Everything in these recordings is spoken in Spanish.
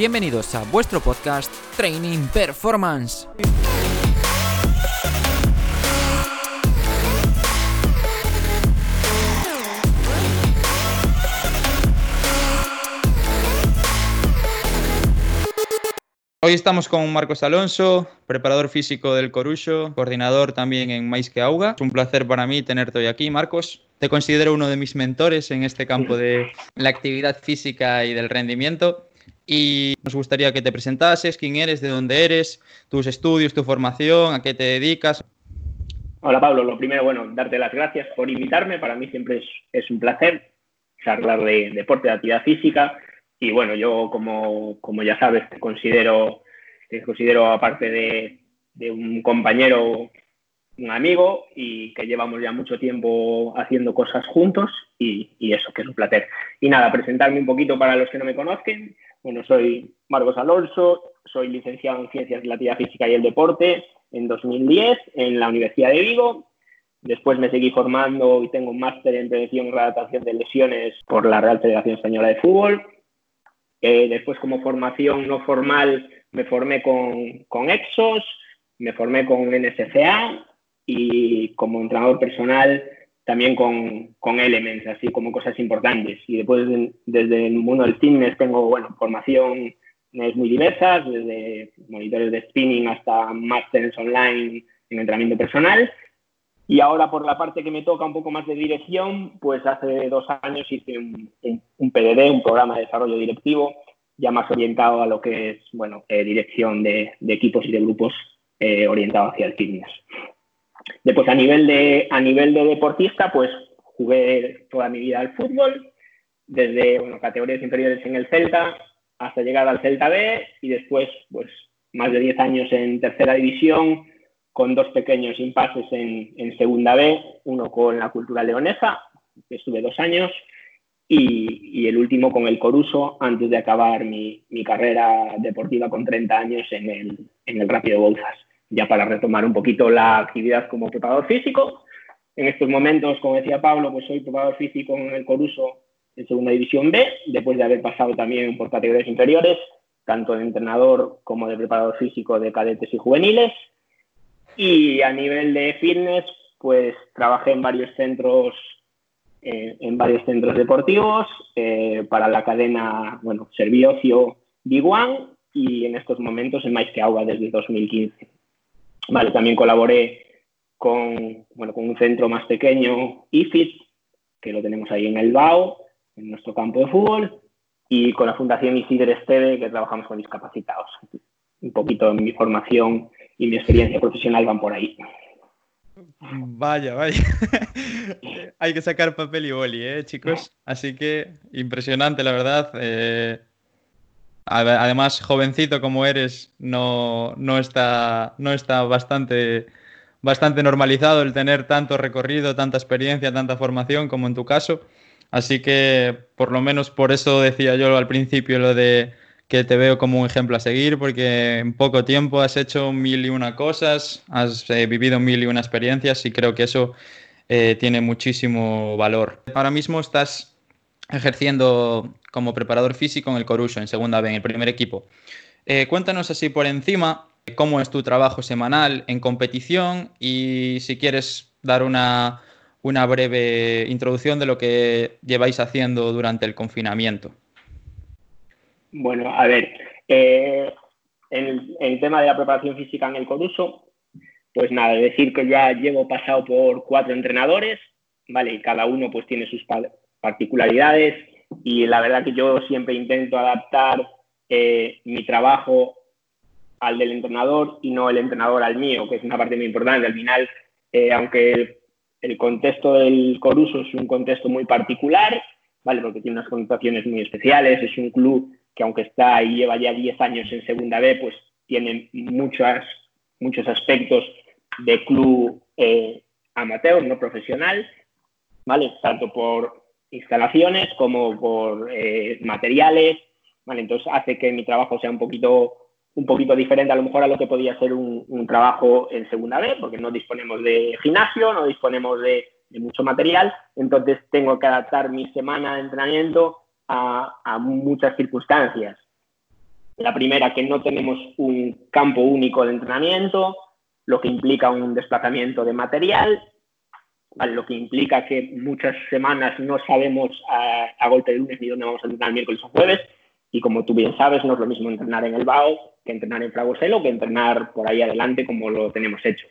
Bienvenidos a vuestro podcast Training Performance. Hoy estamos con Marcos Alonso, preparador físico del Corucho, coordinador también en Mais que Auga. Es un placer para mí tenerte hoy aquí, Marcos. Te considero uno de mis mentores en este campo de la actividad física y del rendimiento. Y nos gustaría que te presentases, quién eres, de dónde eres, tus estudios, tu formación, a qué te dedicas. Hola Pablo, lo primero, bueno, darte las gracias por invitarme. Para mí siempre es, un placer charlar de deporte, de actividad física y bueno, yo como, como ya sabes, te considero, te considero aparte de, de un compañero, un amigo y que llevamos ya mucho tiempo haciendo cosas juntos y, eso, que es un placer. Y nada, presentarme un poquito para los que no me conozcan. Bueno, soy Marcos Alonso, soy licenciado en Ciencias de la Actividad Física y el Deporte en 2010 en la Universidad de Vigo. Después me seguí formando y tengo un máster en prevención y readaptación de lesiones por la Real Federación Española de Fútbol eh, después, como formación no formal, me formé con, con Exos, me formé con NSCA y como entrenador personal también con, con Elements, así como cosas importantes. Y después, desde el mundo del fitness, tengo bueno, formación muy diversas, desde monitores de spinning hasta másteres online en entrenamiento personal. Y ahora por la parte que me toca un poco más de dirección, pues hace dos años hice un, un, PDD, un programa de desarrollo directivo, ya más orientado a lo que es, bueno, eh, dirección de, de, equipos y de grupos eh, orientado hacia el fitness. Después a nivel de, a nivel de deportista, pues jugué toda mi vida al fútbol, desde bueno, categorías inferiores en el Celta hasta llegar al Celta B y después pues más de 10 años en tercera división, con dos pequeños impases en, Segunda B, uno con la Cultura Leonesa, que estuve dos años, y, el último con el Coruso, antes de acabar mi, carrera deportiva con 30 años en el, en el Rápido Bouzas, ya para retomar un poquito la actividad como preparador físico. En estos momentos, como decía Pablo, pues soy preparador físico en el Coruso en Segunda División B, después de haber pasado también por categorías inferiores, tanto de entrenador como de preparador físico de cadetes y juveniles. Y a nivel de fitness, pues trabajé en varios centros, eh, en varios centros deportivos eh, para la cadena, bueno, Serviocio Biguan y en estos momentos en Mais que Auga desde 2015. Vale, también colaboré con, bueno, con un centro más pequeño, IFIT, que lo tenemos ahí en el BAO, en nuestro campo de fútbol, y con la Fundación Isidre Esteve, que trabajamos con discapacitados. Un poquito en mi formación y mi experiencia profesional van por ahí. Vaya, vaya. Hay que sacar papel y boli, ¿eh, chicos? Así que impresionante, la verdad. Eh, además, jovencito como eres, no, no, está, no está bastante, bastante normalizado el tener tanto recorrido, tanta experiencia, tanta formación como en tu caso. Así que, por lo menos por eso decía yo al principio lo de que te veo como un ejemplo a seguir porque en poco tiempo has hecho mil y una cosas, has eh, vivido mil y una experiencias y creo que eso eh, tiene muchísimo valor. Ahora mismo estás ejerciendo como preparador físico en el Coruso, en segunda B, en el primer equipo. Eh, cuéntanos así por encima cómo es tu trabajo semanal en competición y si quieres dar una, una breve introducción de lo que lleváis haciendo durante el confinamiento. Bueno, a ver, eh, en, el tema de la preparación física en el Coruso, pues nada, decir que ya llevo pasado por cuatro entrenadores, ¿vale? Y cada uno pues tiene sus particularidades y la verdad que yo siempre intento adaptar eh, mi trabajo al del entrenador y no el entrenador al mío, que es una parte muy importante. Al final, eh, aunque el, contexto del Coruso es un contexto muy particular, ¿vale? Porque tiene unas connotaciones muy especiales, es un club que aunque está y lleva ya 10 años en Segunda B, pues tiene muchas, muchos aspectos de club eh, amateur, no profesional, ¿vale? Tanto por instalaciones como por eh, materiales, ¿vale? Entonces hace que mi trabajo sea un poquito, un poquito diferente a lo mejor a lo que podía ser un, trabajo en Segunda B, porque no disponemos de gimnasio, no disponemos de, mucho material, entonces tengo que adaptar mi semana de entrenamiento a, muchas circunstancias. La primera, que no tenemos un campo único de entrenamiento, lo que implica un desplazamiento de material, lo que implica que muchas semanas no sabemos a, golpe de lunes ni dónde vamos a entrenar miércoles o jueves, y como tú bien sabes, no es lo mismo entrenar en el BAO que entrenar en Fragoselo, que entrenar por ahí adelante como lo tenemos hecho.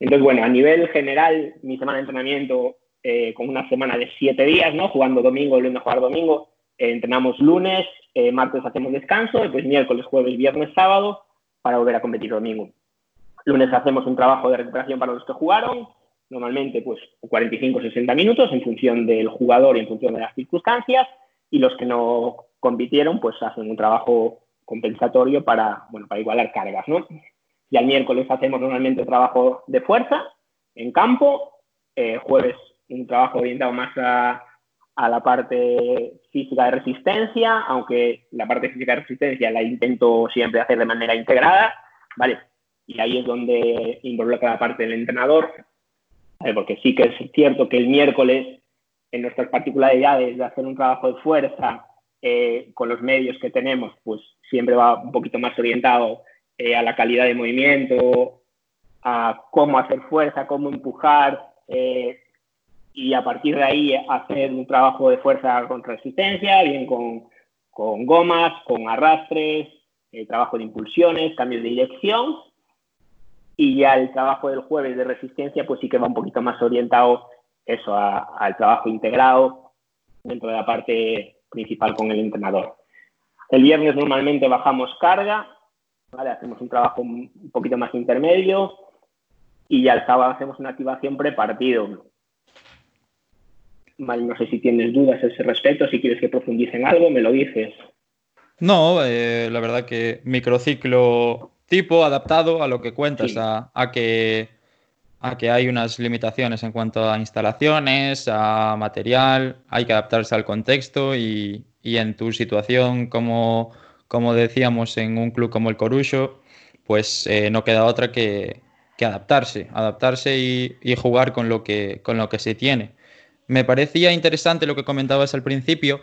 Entonces, bueno, a nivel general, mi semana de entrenamiento eh, con una semana de siete días, ¿no? Jugando domingo, lunes, jugar domingo, eh, entrenamos lunes, eh, martes hacemos descanso, después miércoles, jueves, viernes, sábado, para volver a competir domingo. Lunes hacemos un trabajo de recuperación para los que jugaron, normalmente pues 45 60 minutos en función del jugador y en función de las circunstancias, y los que no compitieron pues hacen un trabajo compensatorio para, bueno, para igualar cargas, ¿no? Y al miércoles hacemos normalmente trabajo de fuerza en campo, eh, jueves un trabajo orientado más a, a la parte física de resistencia, aunque la parte física de resistencia la intento siempre hacer de manera integrada, ¿vale? Y ahí es donde involucra la parte del entrenador, porque sí que es cierto que el miércoles, en nuestras particularidades de hacer un trabajo de fuerza eh, con los medios que tenemos, pues siempre va un poquito más orientado eh, a la calidad de movimiento, a cómo hacer fuerza, cómo empujar, eh, y a partir de ahí hacer un trabajo de fuerza contra resistencia, bien con, con gomas, con arrastres, eh, trabajo de impulsiones, cambios de dirección. Y ya el trabajo del jueves de resistencia, pues sí que va un poquito más orientado eso al trabajo integrado dentro de la parte principal con el entrenador. El viernes normalmente bajamos carga, ¿vale? hacemos un trabajo un poquito más intermedio y ya el sábado hacemos una activación prepartido no sé si tienes dudas a ese respecto, si quieres que profundicen algo, me lo dices. No, eh, la verdad que microciclo tipo adaptado a lo que cuentas, a, que, a que hay unas limitaciones en cuanto a instalaciones, a material, hay que adaptarse al contexto y, en tu situación, como, como decíamos, en un club como el Corucho, pues eh, no queda otra que, adaptarse, adaptarse y, y, jugar con lo que, con lo que se tiene. Me parecía interesante lo que comentabas al principio.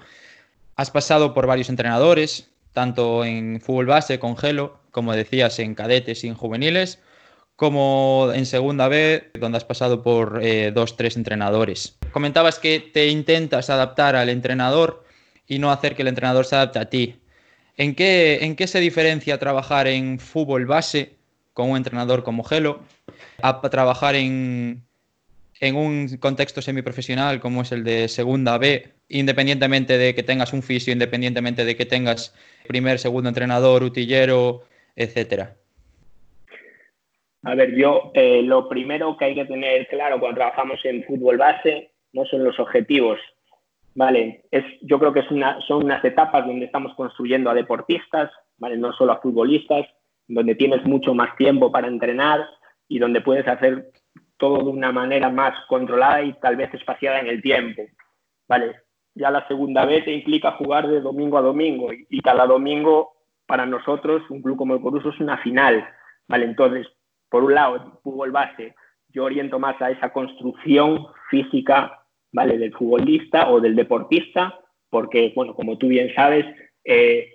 Has pasado por varios entrenadores, tanto en fútbol base con Gelo, como decías, en cadetes y en juveniles, como en segunda B, donde has pasado por eh, dos, tres entrenadores. Comentabas que te intentas adaptar al entrenador y no hacer que el entrenador se adapte a ti. ¿En qué, se diferencia trabajar en fútbol base con un entrenador como Gelo a trabajar en, en un contexto semiprofesional como es el de segunda B, independientemente de que tengas un fisio, independientemente de que tengas primer, segundo entrenador, utillero, etcétera? A ver, yo eh, lo primero que hay que tener claro cuando trabajamos en fútbol base no son los objetivos, ¿vale? Es, yo creo que es una, son unas etapas donde estamos construyendo a deportistas, ¿vale? No solo a futbolistas, donde tienes mucho más tiempo para entrenar y donde puedes hacer todo de una manera más controlada y tal vez espaciada en el tiempo. Vale, ya la segunda vez te implica jugar de domingo a domingo y, cada domingo para nosotros, un club como el Coruso es una final. Vale, entonces, por un lado, fútbol base, yo oriento más a esa construcción física, ¿vale? Del futbolista o del deportista, porque, bueno, como tú bien sabes, eh,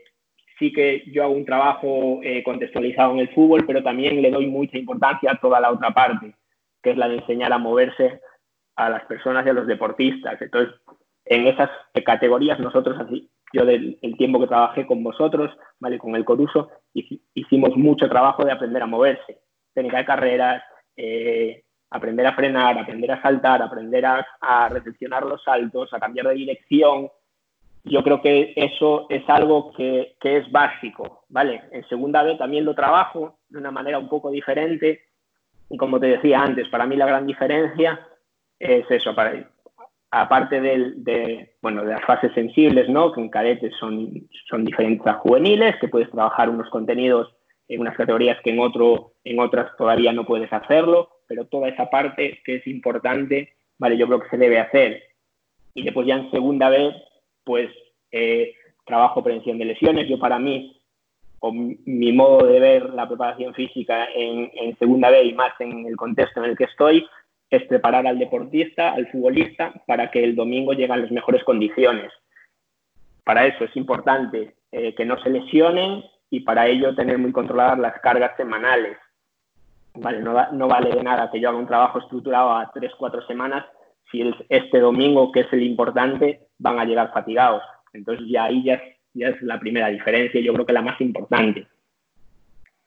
sí que yo hago un trabajo eh, contextualizado en el fútbol, pero también le doy mucha importancia a toda la otra parte que es la de enseñar a moverse a las personas y a los deportistas. Entonces, en esas categorías nosotros así, yo del tiempo que trabajé con vosotros, ¿vale? con el Coruso, hicimos mucho trabajo de aprender a moverse, técnica de carreras, eh, aprender a frenar, aprender a saltar, aprender a, a recepcionar los saltos, a cambiar de dirección. Yo creo que eso es algo que, es básico, ¿vale? En segunda vez también lo trabajo de una manera un poco diferente, y como te decía antes, para mí la gran diferencia es eso, para, aparte de, bueno, de las fases sensibles, ¿no? que en cadetes son, son diferentes a juveniles, que puedes trabajar unos contenidos en unas categorías que en, otro, en otras todavía no puedes hacerlo, pero toda esa parte que es importante, vale, yo creo que se debe hacer. Y después ya en segunda vez, pues eh, trabajo prevención de lesiones. Yo para mí o mi modo de ver la preparación física en, segunda B y más en el contexto en el que estoy es preparar al deportista, al futbolista, para que el domingo llegue a las mejores condiciones. Para eso es importante eh, que no se lesionen, y para ello tener muy controladas las cargas semanales. Vale, no, vale de nada que yo haga un trabajo estructurado a tres, cuatro semanas si este domingo, que es el importante, van a llegar fatigados. Entonces ya ahí ya, ya es la primera diferencia, yo creo que la más importante.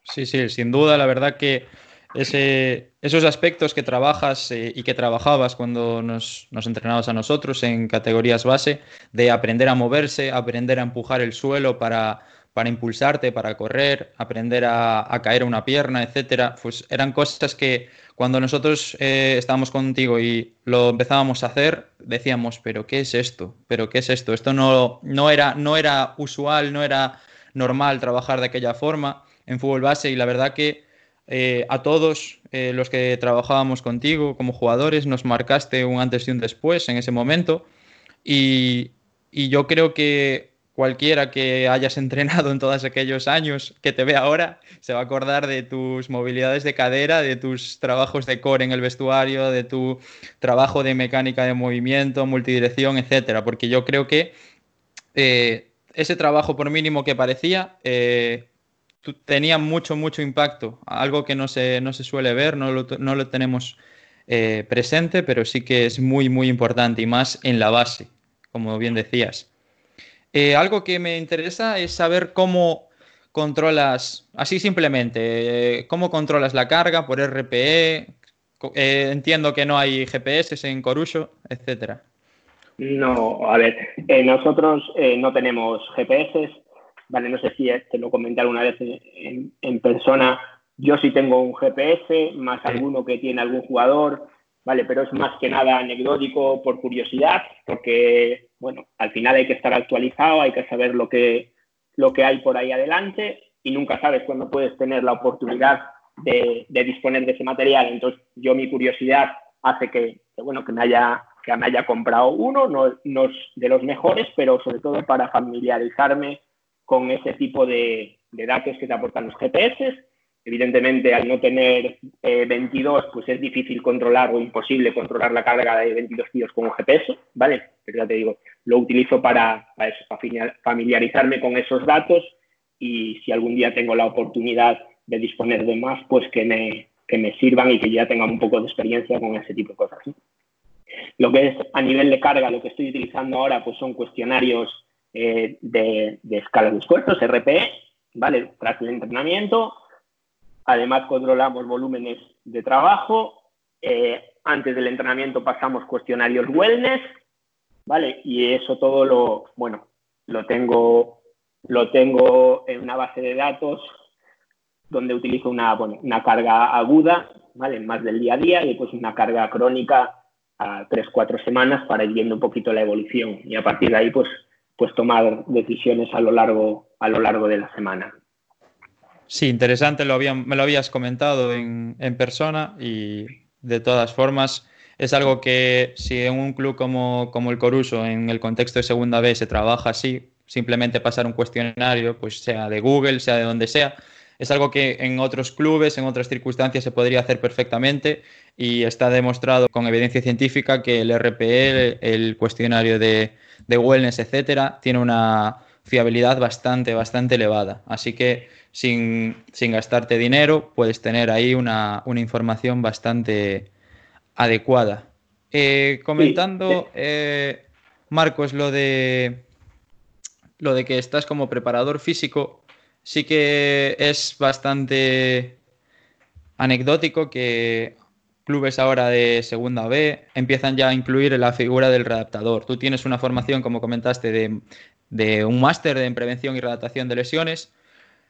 Sí, sí, sin duda, la verdad que ese, esos aspectos que trabajas eh, y que trabajabas cuando nos, nos, entrenabas a nosotros en categorías base, de aprender a moverse, aprender a empujar el suelo para, para impulsarte, para correr, aprender a, a, caer una pierna, etcétera, pues eran cosas que cuando nosotros eh, estábamos contigo y lo empezábamos a hacer, decíamos, pero ¿qué es esto? ¿Pero qué es esto? Esto no, no, era, no era usual, no era normal trabajar de aquella forma en fútbol base y la verdad que eh, a todos eh, los que trabajábamos contigo como jugadores nos marcaste un antes y un después en ese momento. Y, yo creo que cualquiera que hayas entrenado en todos aquellos años que te ve ahora se va a acordar de tus movilidades de cadera, de tus trabajos de core en el vestuario, de tu trabajo de mecánica de movimiento, multidirección, etcétera, porque yo creo que eh, ese trabajo, por mínimo que parecía, tenía mucho, mucho impacto, algo que no se, no se suele ver, no lo, no lo tenemos eh, presente, pero sí que es muy, muy importante y más en la base, como bien decías. Eh, algo que me interesa es saber cómo controlas, así simplemente, eh, cómo controlas la carga por RPE. Eh, entiendo que no hay GPS en Corucho, etcétera. No, a ver, nosotros no tenemos GPS, vale, no sé si te lo comenté alguna vez en, en persona. Yo sí tengo un GPS, más alguno que tiene algún jugador, vale, pero es más que nada anecdótico por curiosidad, porque, bueno, al final hay que estar actualizado, hay que saber lo que, lo que hay por ahí adelante y nunca sabes cuándo puedes tener la oportunidad de, de disponer de ese material. Entonces, yo mi curiosidad hace que, que bueno, que me haya que me haya comprado uno, no, no de los mejores, pero sobre todo para familiarizarme con ese tipo de, datos que te aportan los GPS. Evidentemente, al no tener eh, 22, pues es difícil controlar o imposible controlar la carga de 22 tíos con un GPS, ¿vale? Pero ya te digo, lo utilizo para, para, eso, para familiarizarme con esos datos y si algún día tengo la oportunidad de disponer de más, pues que me, que me sirvan y que ya tengan un poco de experiencia con ese tipo de cosas. Lo que es a nivel de carga, lo que estoy utilizando ahora, pues son cuestionarios eh, de, escala de esfuerzos, RPE, ¿vale? Tras el entrenamiento. Además, controlamos volúmenes de trabajo. Eh, antes del entrenamiento pasamos cuestionarios wellness, ¿vale? Y eso todo lo, bueno, lo tengo, lo tengo en una base de datos donde utilizo una, una carga aguda, ¿vale? Más del día a día y pues una carga crónica a tres, cuatro semanas para ir viendo un poquito la evolución y a partir de ahí pues, pues tomar decisiones a lo largo, a lo largo de la semana. Sí, interesante, lo me lo habías comentado en, en, persona y de todas formas es algo que si en un club como, como el Coruso, en el contexto de segunda B, se trabaja así, simplemente pasar un cuestionario, pues sea de Google, sea de donde sea, es algo que en otros clubes, en otras circunstancias se podría hacer perfectamente y está demostrado con evidencia científica que el RPE, el cuestionario de, de wellness, etcétera, tiene una fiabilidad bastante, bastante elevada. Así que sin, sin gastarte dinero puedes tener ahí una, una información bastante adecuada. Eh, comentando, eh, Marcos, lo de, lo de que estás como preparador físico, sí que es bastante anecdótico que clubes ahora de segunda B empiezan ya a incluir la figura del redactador. Tú tienes una formación, como comentaste, de, un máster en prevención y redactación de lesiones.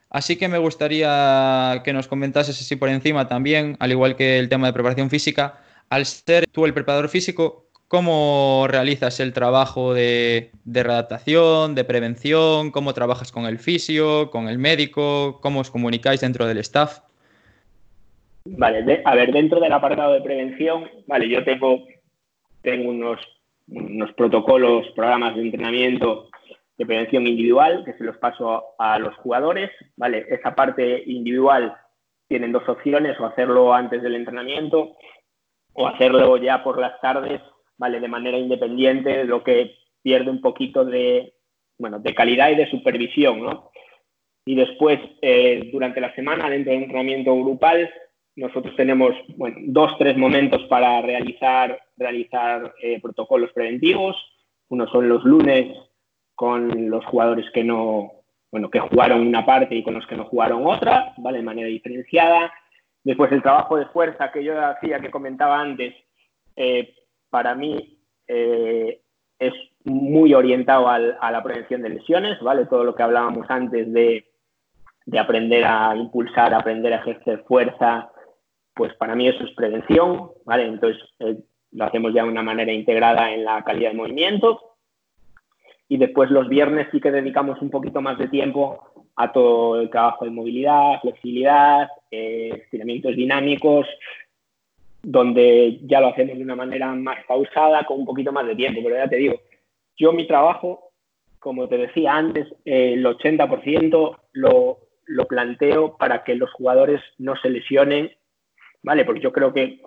Así que me gustaría que nos comentases así por encima también, al igual que el tema de preparación física, al ser tú el preparador físico, ¿Cómo realizas el trabajo de, de, redactación, de prevención? ¿Cómo trabajas con el fisio, con el médico? ¿Cómo os comunicáis dentro del staff? Vale, a ver, dentro del apartado de prevención, vale, yo tengo, tengo unos, unos protocolos, programas de entrenamiento de prevención individual que se los paso a los jugadores, vale, esa parte individual tienen dos opciones, o hacerlo antes del entrenamiento o hacerlo ya por las tardes ¿vale? De manera independiente, lo que pierde un poquito de, bueno, de calidad y de supervisión, ¿no? Y después, eh, durante la semana, dentro del entrenamiento grupal, nosotros tenemos bueno, dos, tres momentos para realizar, realizar eh, protocolos preventivos. Uno son los lunes con los jugadores que no, bueno, que jugaron una parte y con los que no jugaron otra, ¿vale? De manera diferenciada. Después el trabajo de fuerza que yo hacía, que comentaba antes, eh, para mí eh, es muy orientado a la prevención de lesiones, ¿vale? Todo lo que hablábamos antes de, de aprender a impulsar, aprender a ejercer fuerza, pues para mí eso es prevención, ¿vale? Entonces eh, lo hacemos ya de una manera integrada en la calidad de movimiento. Y después los viernes sí que dedicamos un poquito más de tiempo a todo el trabajo de movilidad, flexibilidad, eh, estiramientos dinámicos, donde ya lo hacemos de una manera más pausada, con un poquito más de tiempo. Pero ya te digo, yo mi trabajo, como te decía antes, el 80% lo, lo planteo para que los jugadores no se lesionen, ¿vale? Porque yo creo que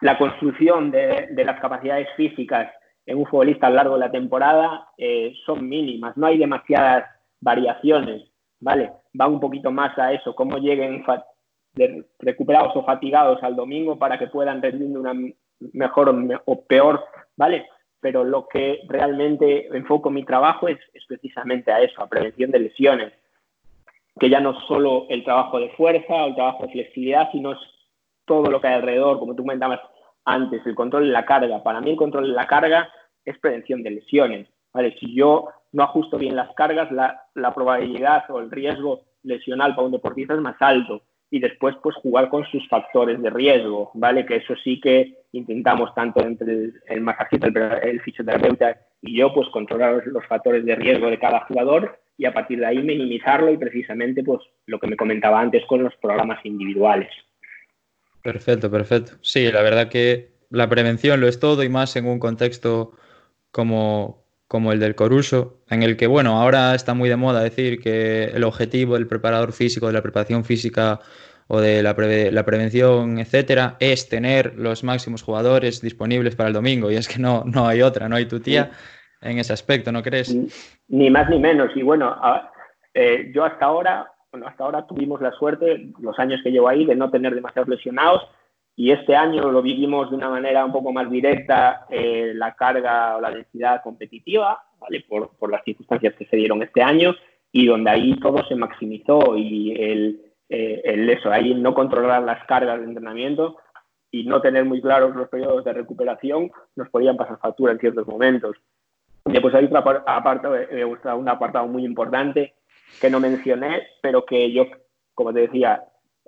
la construcción de, las capacidades físicas en un futbolista a lo largo de la temporada eh, son mínimas, no hay demasiadas variaciones, ¿vale? Va un poquito más a eso, cómo lleguen recuperados o fatigados al domingo para que puedan rendir una mejor o peor, ¿vale? Pero lo que realmente enfoco mi trabajo es, precisamente a eso, a prevención de lesiones, que ya no solo el trabajo de fuerza o el trabajo de flexibilidad, sino es todo lo que hay alrededor, como tú comentabas antes, el control de la carga. Para mí el control de la carga es prevención de lesiones. ¿vale? Si yo no ajusto bien las cargas, la, la probabilidad o el riesgo lesional para un deportista es más alto y después pues jugar con sus factores de riesgo, ¿vale? Que eso sí que intentamos tanto entre el, el masajista, el, fisioterapeuta y yo pues controlar los factores de riesgo de cada jugador y a partir de ahí minimizarlo y precisamente pues lo que me comentaba antes con los programas individuales. Perfecto, perfecto. Sí, la verdad que la prevención lo es todo y más en un contexto como, como el del Coruso, en el que, bueno, ahora está muy de moda decir que el objetivo del preparador físico, de la preparación física o de la, la, prevención, etcétera, es tener los máximos jugadores disponibles para el domingo. Y es que no, no hay otra, no hay tu tía en ese aspecto, ¿no crees? Ni más ni menos. Y bueno, eh, yo hasta ahora, bueno, hasta ahora tuvimos la suerte, los años que llevo ahí, de no tener demasiados lesionados y este año lo vivimos de una manera un poco más directa, eh, la carga o la densidad competitiva, ¿vale? Por, por, las circunstancias que se dieron este año y donde ahí todo se maximizó y el, eh, el eso, ahí no controlar las cargas de entrenamiento y no tener muy claros los periodos de recuperación nos podían pasar factura en ciertos momentos. Después hay otra me gusta un apartado muy importante que no mencioné, pero que yo, como te decía,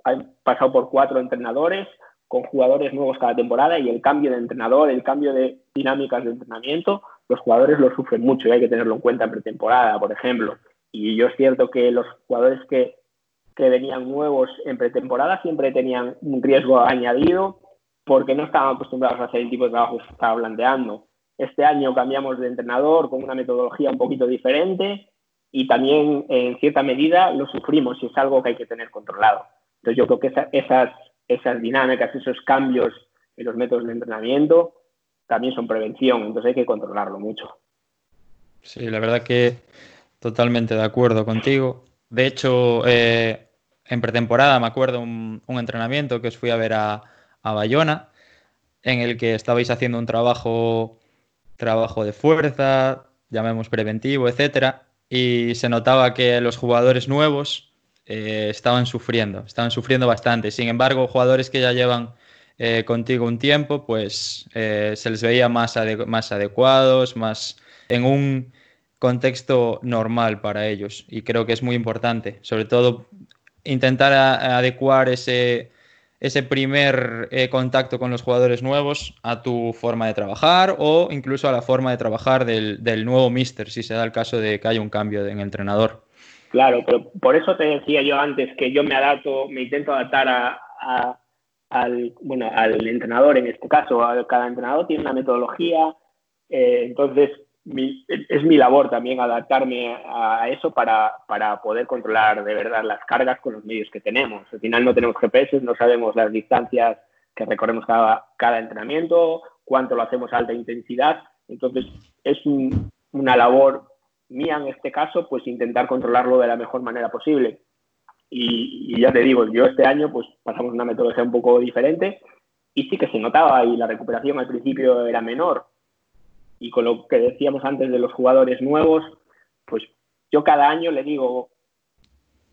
he pasado por cuatro entrenadores, con jugadores nuevos cada temporada y el cambio de entrenador, el cambio de dinámicas de entrenamiento, los jugadores lo sufren mucho y hay que tenerlo en cuenta en pretemporada, por ejemplo. Y yo es cierto que los jugadores que, que venían nuevos en pretemporada siempre tenían un riesgo añadido porque no estaban acostumbrados a hacer el tipo de trabajo que estaba planteando. Este año cambiamos de entrenador con una metodología un poquito diferente y también en cierta medida lo sufrimos y es algo que hay que tener controlado. Entonces yo creo que esas esas dinámicas, esos cambios en los métodos de entrenamiento, también son prevención, entonces hay que controlarlo mucho. Sí, la verdad que totalmente de acuerdo contigo. De hecho, eh, en pretemporada me acuerdo un, entrenamiento que os fui a ver a, a, Bayona, en el que estabais haciendo un trabajo, trabajo de fuerza, llamemos preventivo, etcétera, y se notaba que los jugadores nuevos eh, estaban sufriendo, estaban sufriendo bastante. Sin embargo, jugadores que ya llevan eh, contigo un tiempo, pues eh, se les veía más, más adecuados, más en un contexto normal para ellos. Y creo que es muy importante, sobre todo intentar adecuar ese, ese primer contacto con los jugadores nuevos a tu forma de trabajar o incluso a la forma de trabajar del, del nuevo mister, si se da el caso de que haya un cambio en entrenador. Claro, pero por eso te decía yo antes que yo me adapto, me intento adaptar a, al, bueno, al entrenador en este caso. Cada entrenador tiene una metodología, eh, entonces es mi labor también adaptarme a eso para, para, poder controlar de verdad las cargas con los medios que tenemos. Al final no tenemos GPS, no sabemos las distancias que recorremos cada, cada entrenamiento, cuánto lo hacemos a alta intensidad. Entonces es una labor mía en este caso, pues intentar controlarlo de la mejor manera posible. Y, ya te digo, yo este año pues pasamos una metodología un poco diferente y sí que se notaba y la recuperación al principio era menor. Y con lo que decíamos antes de los jugadores nuevos, pues yo cada año le digo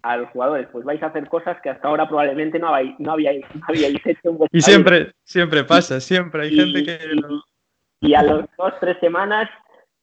a los jugadores, pues vais a hacer cosas que hasta ahora probablemente no, habéis, no, habíais, hecho. En y siempre, siempre pasa, siempre hay gente que... Y, a las dos, tres semanas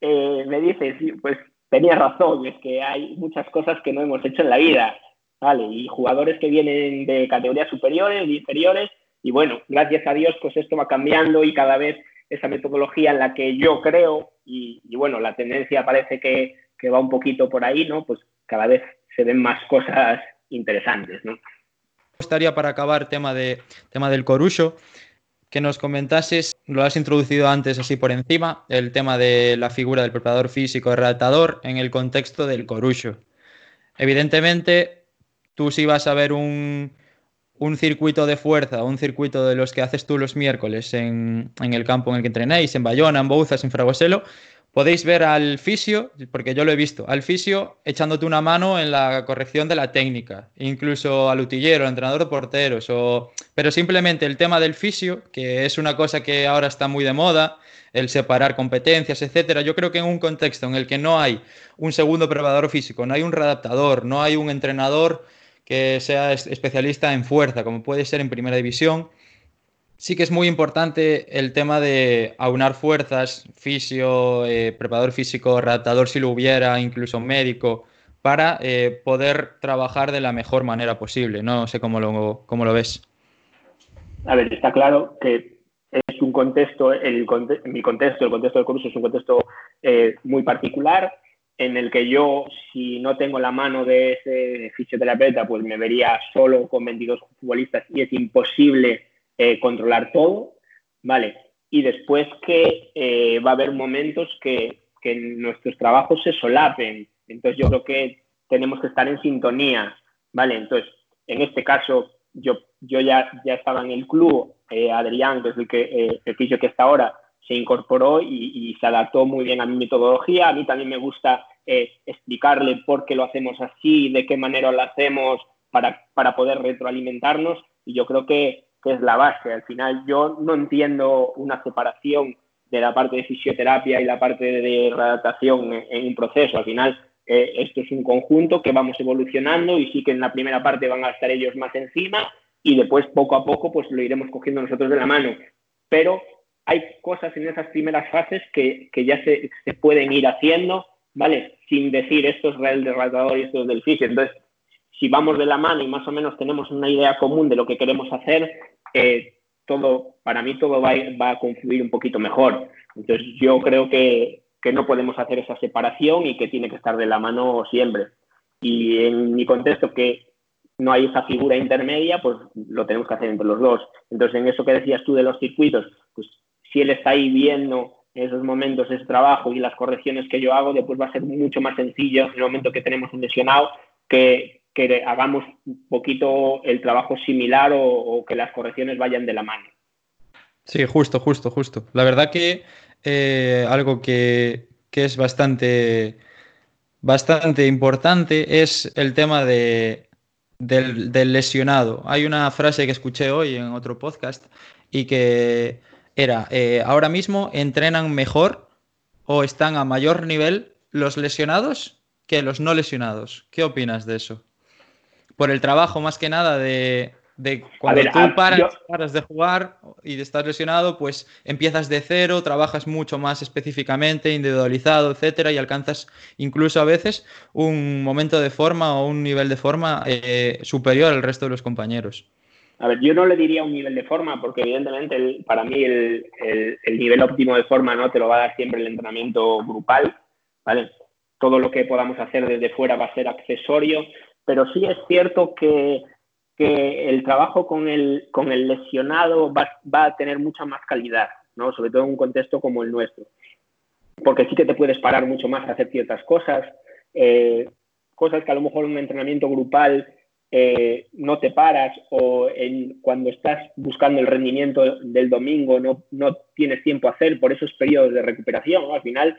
eh, me dices, pues tenía razón, es que hay muchas cosas que no hemos hecho en la vida, ¿vale? Y jugadores que vienen de categorías superiores, inferiores, y bueno, gracias a Dios, pues esto va cambiando y cada vez esa metodología en la que yo creo, y, bueno, la tendencia parece que, que va un poquito por ahí, ¿no? Pues cada vez se ven más cosas interesantes, ¿no? Me gustaría para acabar tema, de, tema del corucho, que nos comentases, lo has introducido antes así por encima, el tema de la figura del preparador físico, redactador, en el contexto del corucho. Evidentemente, tú si vas a ver un, un circuito de fuerza, un circuito de los que haces tú los miércoles en, en el campo en el que entrenéis, en Bayona, en Bouzas, en Fraguaselo, podéis ver al fisio, porque yo lo he visto, al fisio echándote una mano en la corrección de la técnica, incluso al utillero, al entrenador de porteros, o... pero simplemente el tema del fisio, que es una cosa que ahora está muy de moda, el separar competencias, etcétera. Yo creo que en un contexto en el que no hay un segundo preparador físico, no hay un readaptador, no hay un entrenador que sea especialista en fuerza, como puede ser en primera división, sí que es muy importante el tema de aunar fuerzas, fisio, eh, preparador físico, redactador si lo hubiera, incluso médico, para eh, poder trabajar de la mejor manera posible. No sé cómo lo, cómo lo ves. A ver, está claro que es un contexto, el, mi contexto, el contexto del curso es un contexto eh, muy particular en el que yo, si no tengo la mano de ese fisioterapeuta, pues me vería solo con 22 futbolistas y es imposible eh, controlar todo, ¿vale? Y después que eh, va a haber momentos que, nuestros trabajos se solapen. Entonces yo creo que tenemos que estar en sintonía, ¿vale? Entonces, en este caso, yo, yo ya, ya estaba en el club, eh, Adrián, que es el que, el que está ahora, se incorporó y, se adaptó muy bien a mi metodología. A mí también me gusta explicarle por qué lo hacemos así, de qué manera lo hacemos para, para poder retroalimentarnos. Y yo creo que, que es la base. Al final yo no entiendo una separación de la parte de fisioterapia y la parte de redactación en, un proceso. Al final eh, esto es un conjunto que vamos evolucionando y sí que en la primera parte van a estar ellos más encima y después poco a poco pues lo iremos cogiendo nosotros de la mano. Pero hay cosas en esas primeras fases que, ya se, pueden ir haciendo, ¿vale? Sin decir esto es el redactador y esto es del fisio. Entonces, si vamos de la mano y más o menos tenemos una idea común de lo que queremos hacer, eh, todo, para mí todo va, va, a confluir un poquito mejor. Entonces yo creo que, que, no podemos hacer esa separación y que tiene que estar de la mano siempre. Y en mi contexto que no hay esa figura intermedia, pues lo tenemos que hacer entre los dos. Entonces en eso que decías tú de los circuitos, pues si él está ahí viendo en esos momentos ese trabajo y las correcciones que yo hago, después va a ser mucho más sencillo en el momento que tenemos un lesionado que, que hagamos un poquito el trabajo similar o, que las correcciones vayan de la mano. Sí, justo, justo, justo. La verdad que eh, algo que, es bastante, bastante importante es el tema de, del, lesionado. Hay una frase que escuché hoy en otro podcast y que era, eh, ahora mismo entrenan mejor o están a mayor nivel los lesionados que los no lesionados. ¿Qué opinas de eso? Por el trabajo más que nada de, cuando tú paras, de jugar y de estar lesionado, pues empiezas de cero, trabajas mucho más específicamente, individualizado, etcétera, y alcanzas incluso a veces un momento de forma o un nivel de forma eh, superior al resto de los compañeros. A ver, yo no le diría un nivel de forma, porque evidentemente para mí el, el, nivel óptimo de forma no te lo va a dar siempre el entrenamiento grupal, ¿vale? Todo lo que podamos hacer desde fuera va a ser accesorio, pero sí es cierto que, el trabajo con el, con el lesionado va, a tener mucha más calidad, ¿no? sobre todo en un contexto como el nuestro. Porque sí que te puedes parar mucho más a hacer ciertas cosas, eh, cosas que a lo mejor en un entrenamiento grupal eh, no te paras o en, cuando estás buscando el rendimiento del domingo no, no tienes tiempo a hacer por esos periodos de recuperación. Al final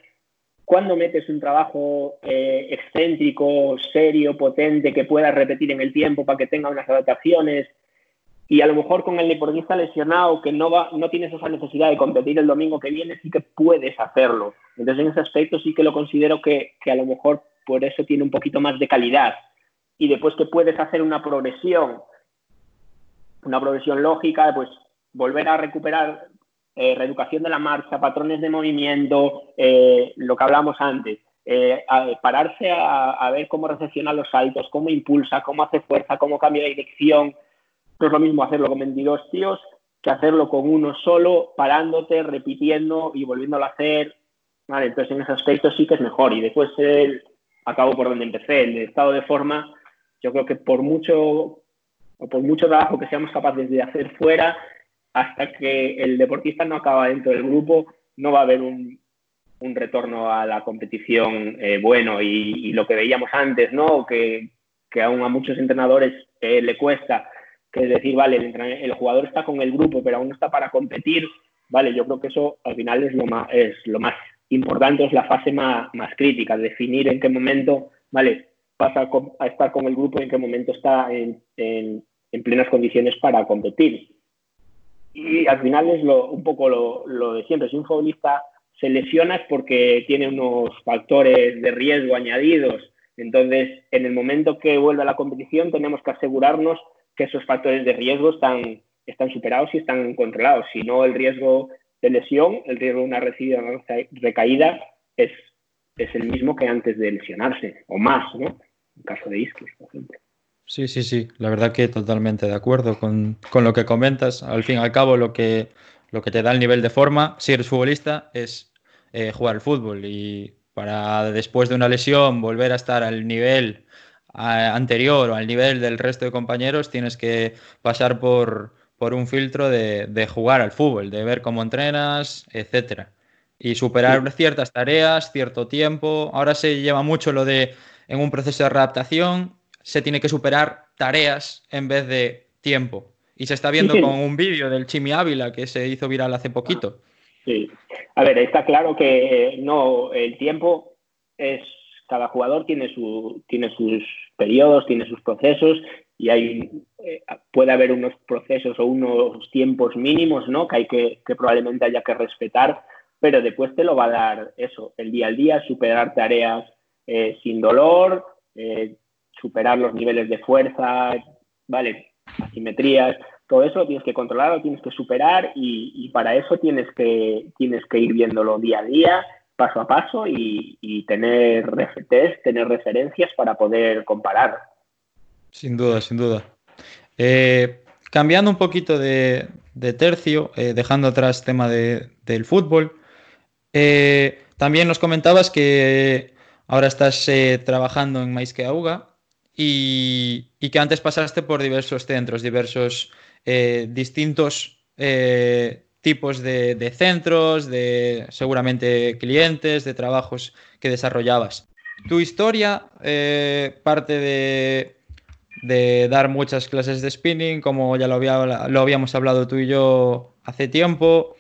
cuando metes un trabajo eh, excéntrico, serio, potente, que puedas repetir en el tiempo para que tenga unas adaptaciones, y a lo mejor con el deportista lesionado que no, va, no tienes esa necesidad de competir el domingo que viene, sí que puedes hacerlo. Entonces en ese aspecto sí que lo considero que, que a lo mejor por eso tiene un poquito más de calidad. Y después que puedes hacer una progresión, una progresión lógica, pues volver a recuperar eh, reeducación de la marcha, patrones de movimiento, eh, lo que hablamos antes. Eh, pararse a, ver cómo recepciona los saltos, cómo impulsa, cómo hace fuerza, cómo cambia de dirección, no es lo mismo hacerlo con 22 tíos que hacerlo con uno solo, parándote, repitiendo y volviéndolo a hacer. Vale, entonces en ese aspecto sí que es mejor. Y después el, acabo por donde empecé, el estado de forma, yo creo que por mucho, o por mucho trabajo que seamos capaces de hacer fuera, hasta que el deportista no acaba dentro del grupo, no va a haber un, retorno a la competición eh, bueno. Y, lo que veíamos antes, ¿no? Que, aún a muchos entrenadores eh, le cuesta que es decir, vale, el, el, jugador está con el grupo, pero aún no está para competir, vale, yo creo que eso al final es lo más, lo más importante, es la fase más, más crítica, definir en qué momento, vale, pasa a, estar con el grupo y en qué momento está en, plenas condiciones para competir. Y al final es lo, un poco lo, de siempre, si un futbolista se lesiona es porque tiene unos factores de riesgo añadidos, entonces en el momento que vuelve a la competición tenemos que asegurarnos que esos factores de riesgo están, están superados y están controlados. Si no, el riesgo de lesión, el riesgo de una recaída es, es el mismo que antes de lesionarse, o más, ¿no? En caso de isquios, por ejemplo. Sí, sí, sí, la verdad que totalmente de acuerdo con, con, lo que comentas. Al fin y al cabo, lo que, lo que te da el nivel de forma, si eres futbolista, es eh, jugar al fútbol y para después de una lesión volver a estar al nivel anterior o al nivel del resto de compañeros, tienes que pasar por, por un filtro de, de, jugar al fútbol, de ver cómo entrenas, etcétera. Y superar sí. ciertas tareas, cierto tiempo. Ahora se lleva mucho lo de en un proceso de readaptación, se tiene que superar tareas en vez de tiempo. Y se está viendo sí, sí. con un vídeo del Chimi Ávila que se hizo viral hace poquito. Sí. A ver, está claro que no, el tiempo es cada jugador tiene, su, tiene sus periodos, tiene sus procesos y hay, eh, puede haber unos procesos o unos tiempos mínimos ¿no? que, hay que, que probablemente haya que respetar, pero después te lo va a dar eso, el día al día, superar tareas eh, sin dolor, eh, superar los niveles de fuerza, ¿vale? asimetrías, todo eso lo tienes que controlar, lo tienes que superar y, para eso tienes que, tienes que ir viéndolo día a día paso a paso y, tener test, tener referencias para poder comparar. Sin duda, sin duda. Eh, cambiando un poquito de, tercio, eh, dejando atrás tema de, del fútbol, eh, también nos comentabas que ahora estás trabajando en Maisqueauga y, que antes pasaste por diversos centros, diversos eh, distintos tipos de, centros, de seguramente clientes, de trabajos que desarrollabas. Tu historia eh, parte de, dar muchas clases de spinning, como ya lo, había, lo, habíamos hablado tú y yo hace tiempo,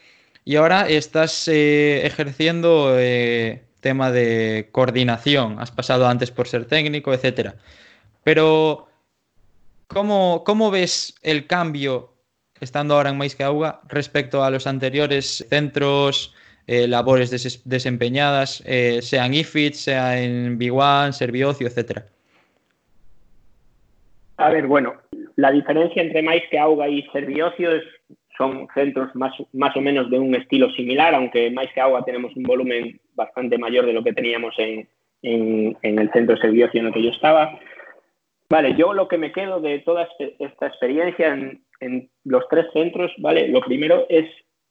y ahora estás eh, ejerciendo eh, tema de coordinación. Has pasado antes por ser técnico, etc. Pero, ¿cómo, ¿cómo ves el cambio estando ahora en Maiscauga respecto a los anteriores centros, eh, labores des desempeñadas, eh, sea en IFIT, sea en B1, Serviocio, etcétera? A ver, bueno, la diferencia entre Maiscauga y Serviocio es, son centros más, más o menos de un estilo similar, aunque en Maiscauga tenemos un volumen bastante mayor de lo que teníamos en, en, el centro de Serviocio en el que yo estaba. Vale, yo lo que me quedo de toda esta experiencia en, los tres centros, ¿vale? Lo primero es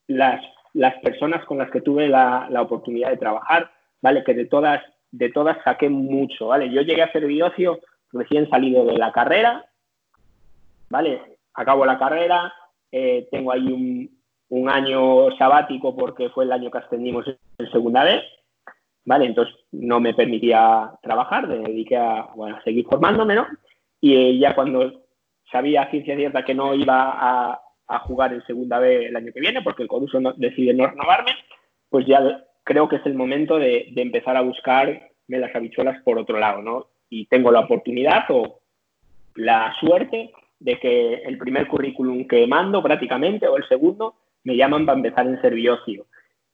las, las personas con las que tuve la, la, oportunidad de trabajar, ¿vale? Que de todas, de todas saqué mucho, ¿vale? Yo llegué a ser biocio recién salido de la carrera, ¿vale? Acabo la carrera, eh, tengo ahí un, un, año sabático porque fue el año que ascendimos en segunda vez, ¿vale? Entonces no me permitía trabajar, me dediqué a, a seguir formándome, ¿no? Y ya cuando sabía a ciencia cierta que no iba a, jugar en segunda B el año que viene porque el Coruso no, decide no renovarme, pues ya creo que es el momento de, empezar a buscarme las habichuelas por otro lado, ¿no? Y tengo la oportunidad o la suerte de que el primer currículum que mando prácticamente o el segundo me llaman para empezar en serviocio.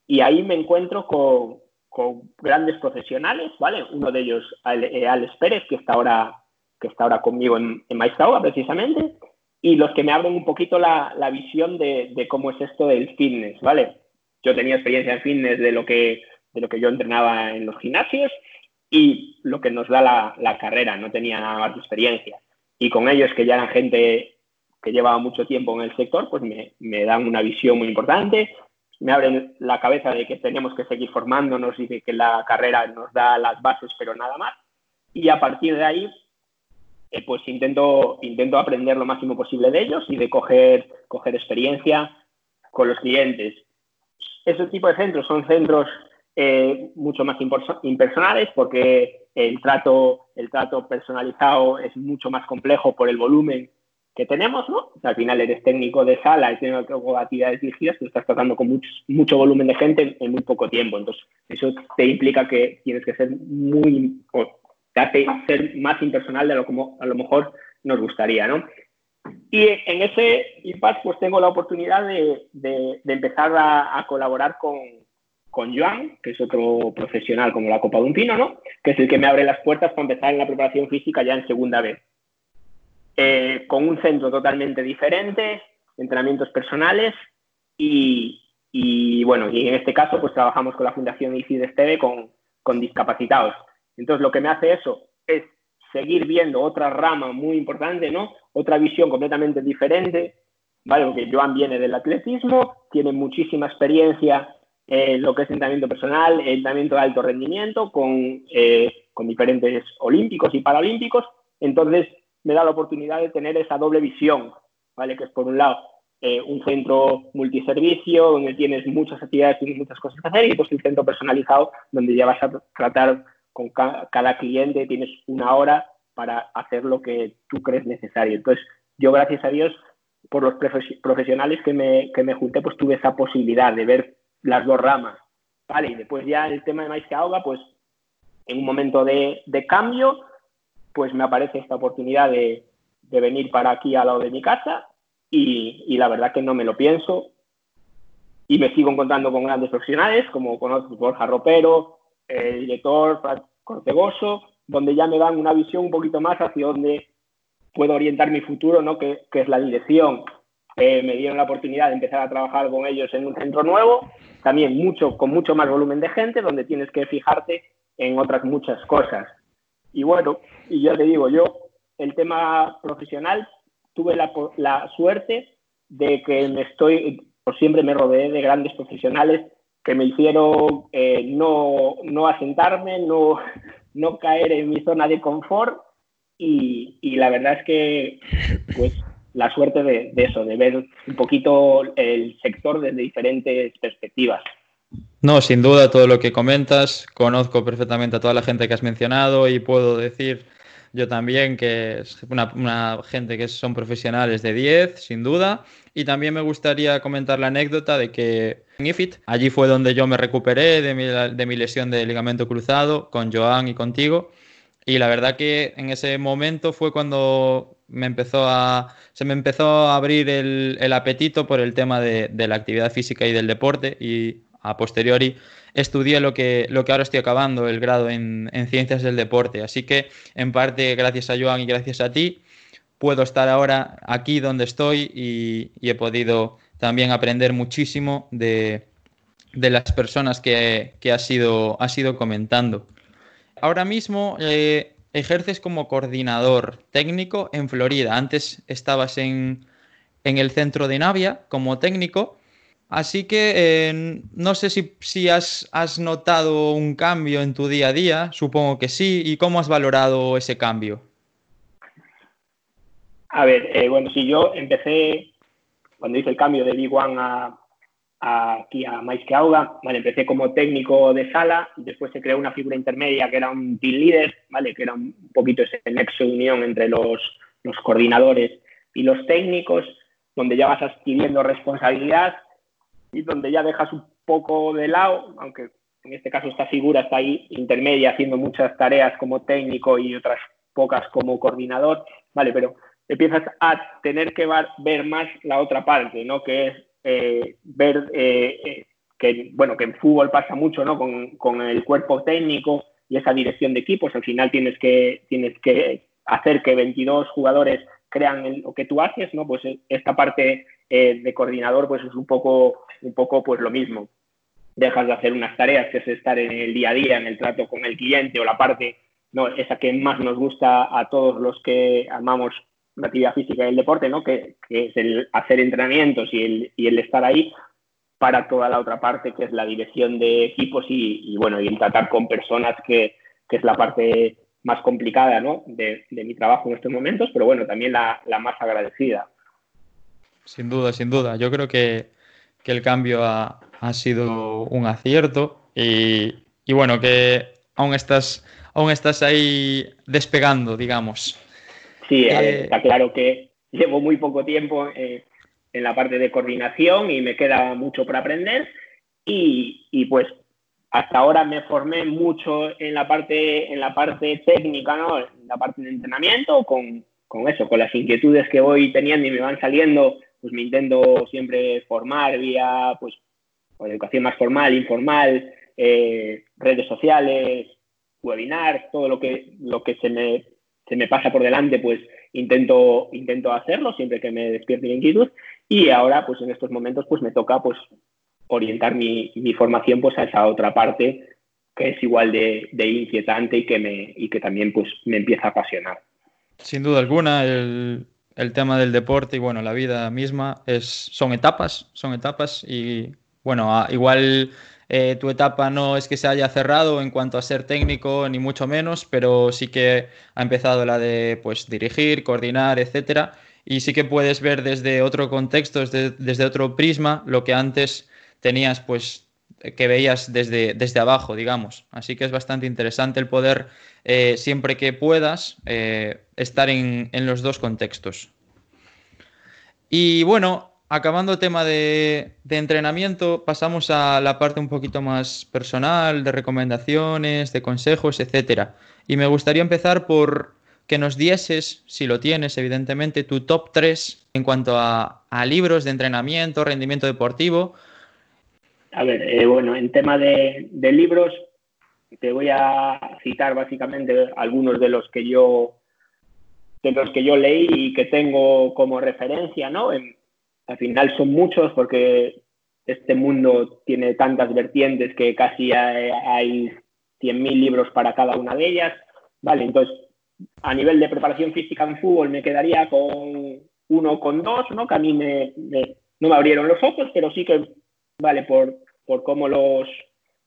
Y ahí me encuentro con, con grandes profesionales, ¿vale? Uno de ellos, eh, Alex Pérez, que está ahora, que está ahora conmigo en, en precisamente, y los que me abren un poquito la, la visión de, de, cómo es esto del fitness, ¿vale? Yo tenía experiencia en fitness de lo que, de lo que yo entrenaba en los gimnasios y lo que nos da la, la carrera, no tenía nada más de experiencia. Y con ellos, que ya eran gente que llevaba mucho tiempo en el sector, pues me, me dan una visión muy importante, me abren la cabeza de que tenemos que seguir formándonos y de que la carrera nos da las bases, pero nada más. Y a partir de ahí, eh, pues intento, intento aprender lo máximo posible de ellos y de coger, coger experiencia con los clientes. Ese tipo de centros son centros eh, mucho más impersonales porque el trato, el trato personalizado es mucho más complejo por el volumen que tenemos, ¿no? al final eres técnico de sala y tienes actividades dirigidas, tú estás tratando con mucho, mucho volumen de gente en, muy poco tiempo. Entonces, eso te implica que tienes que ser muy, te hace ser más impersonal de lo como a lo mejor nos gustaría, ¿no? Y en ese impact, pues tengo la oportunidad de, de, de empezar a, a colaborar con, con Joan, que es otro profesional como la Copa de un Pino, ¿no? Que es el que me abre las puertas para empezar en la preparación física ya en segunda vez. Eh, con un centro totalmente diferente, entrenamientos personales y, y, bueno, y en este caso pues trabajamos con la Fundación ICID Esteve con, con discapacitados. Entonces lo que me hace eso es seguir viendo otra rama muy importante, ¿no? Otra visión completamente diferente, ¿vale? Porque Joan viene del atletismo, tiene muchísima experiencia eh, lo que es entrenamiento personal, entrenamiento de alto rendimiento con, eh, con diferentes olímpicos y paralímpicos. Entonces, me da la oportunidad de tener esa doble visión, ¿vale? Que es por un lado eh, un centro multiservicio donde tienes muchas actividades, tienes muchas cosas que hacer y pues un centro personalizado donde ya vas a tratar con ca cada cliente, tienes una hora para hacer lo que tú crees necesario. Entonces, yo gracias a Dios, por los profesionales que me, que me junté, pues tuve esa posibilidad de ver las dos ramas. Vale, y después ya el tema de maíz que ahoga, pues en un momento de, de cambio, pues me aparece esta oportunidad de, de, venir para aquí al lado de mi casa y, y, la verdad que no me lo pienso y me sigo encontrando con grandes profesionales como conozco Borja Ropero, el director Cortegoso, donde ya me dan una visión un poquito más hacia donde puedo orientar mi futuro, ¿no? que, es la dirección eh, me dieron la oportunidad de empezar a trabajar con ellos en un centro nuevo, también mucho, con mucho más volumen de gente, donde tienes que fijarte en otras muchas cosas. Y bueno, y ya te digo, yo el tema profesional tuve la, la suerte de que me estoy, por siempre me rodeé de grandes profesionales que me hicieron eh, no, no asentarme, no, no caer en mi zona de confort y, y la verdad es que pues la suerte de, eso, de ver un poquito el sector desde diferentes perspectivas. No, sin duda, todo lo que comentas, conozco perfectamente a toda la gente que has mencionado y puedo decir yo también que es una, una gente que son profesionales de 10, sin duda. Y también me gustaría comentar la anécdota de que en allí fue donde yo me recuperé de mi, de mi lesión de ligamento cruzado con Joan y contigo. Y la verdad que en ese momento fue cuando se me empezó a abrir el, el apetito por el tema de, la actividad física y del deporte y a posteriori estudié lo que, lo que ahora estoy acabando, el grado en, en ciencias del deporte. Así que en parte gracias a Joan y gracias a ti puedo estar ahora aquí donde estoy y he podido también aprender muchísimo de, de las personas que, que has, ido, comentando. Ahora mismo eh, ejerces como coordinador técnico en Florida. Antes estabas en, en el centro de Navia como técnico. Así que eh, no sé si, si has, has, notado un cambio en tu día a día, supongo que sí, y cómo has valorado ese cambio. A ver, eh, bueno, si yo empecé, cuando hice el cambio de B1 a, aquí a Mais que Auga, ¿vale? Empecé como técnico de sala, después se creó una figura intermedia que era un team leader, ¿vale? Que era un poquito ese nexo de unión entre los, los coordinadores y los técnicos, donde ya vas adquiriendo responsabilidad y donde ya dejas un poco de lado, aunque en este caso esta figura está ahí intermedia haciendo muchas tareas como técnico y otras pocas como coordinador, ¿vale? Pero empiezas a tener que ver más la otra parte, ¿no? Que es eh, ver eh, eh, que, bueno, que en fútbol pasa mucho, ¿no? Con, el cuerpo técnico y esa dirección de equipos, al final tienes que, tienes que hacer que 22 jugadores crean lo que tú haces, ¿no? Pues esta parte de coordinador, pues es un poco, un poco, pues lo mismo. Dejas de hacer unas tareas que es estar en el día a día, en el trato con el cliente o la parte, no, esa que más nos gusta a todos los que amamos la actividad física y el deporte, ¿no? Que, es el hacer entrenamientos y el, estar ahí para toda la otra parte, que es la dirección de equipos y, bueno, y el tratar con personas, que, es la parte más complicada ¿no? de, mi trabajo en estos momentos, pero bueno, también la, más agradecida. Sin duda, sin duda. Yo creo que, el cambio ha, ha, sido un acierto y, y bueno, que aún estás, aún estás ahí despegando, digamos. Sí, eh, está claro que llevo muy poco tiempo eh, en la parte de coordinación y me queda mucho por aprender. Y, y, pues hasta ahora me formé mucho en la parte, en la parte técnica, ¿no? en la parte de entrenamiento, con, con eso, con las inquietudes que voy teniendo y me van saliendo, pues me intento siempre formar vía pues, educación más formal, informal, eh, redes sociales, webinar, todo lo que, lo que se me se me pasa por delante, pues intento, intento hacerlo siempre que me despierte la inquietud. Y ahora, pues en estos momentos, pues me toca pues orientar mi, mi formación pues a esa otra parte que es igual de, de, inquietante y que, me, y que también pues me empieza a apasionar. Sin duda alguna, el, el tema del deporte y bueno, la vida misma es, son etapas, son etapas y bueno, igual eh, tu etapa no es que se haya cerrado en cuanto a ser técnico, ni mucho menos, pero sí que ha empezado la de pues, dirigir, coordinar, etcétera. Y sí que puedes ver desde otro contexto, desde, desde otro prisma, lo que antes tenías, pues, que veías desde, desde abajo, digamos. Así que es bastante interesante el poder, eh, siempre que puedas, eh, estar en, en los dos contextos. Y bueno, acabando el tema de, entrenamiento, pasamos a la parte un poquito más personal, de recomendaciones, de consejos, etcétera. Y me gustaría empezar por que nos dieses, si lo tienes, evidentemente, tu top 3 en cuanto a, libros de entrenamiento, rendimiento deportivo. A ver, eh, bueno, en tema de, libros, te voy a citar básicamente algunos de los que yo de los que yo leí y que tengo como referencia, ¿no? Al final son muchos porque este mundo tiene tantas vertientes que casi hay, hay 100.000 libros para cada una de ellas. Vale, entonces, a nivel de preparación física en fútbol me quedaría con uno con dos, ¿no? Que a mí no me abrieron los ojos, pero sí que, vale, por, por cómo los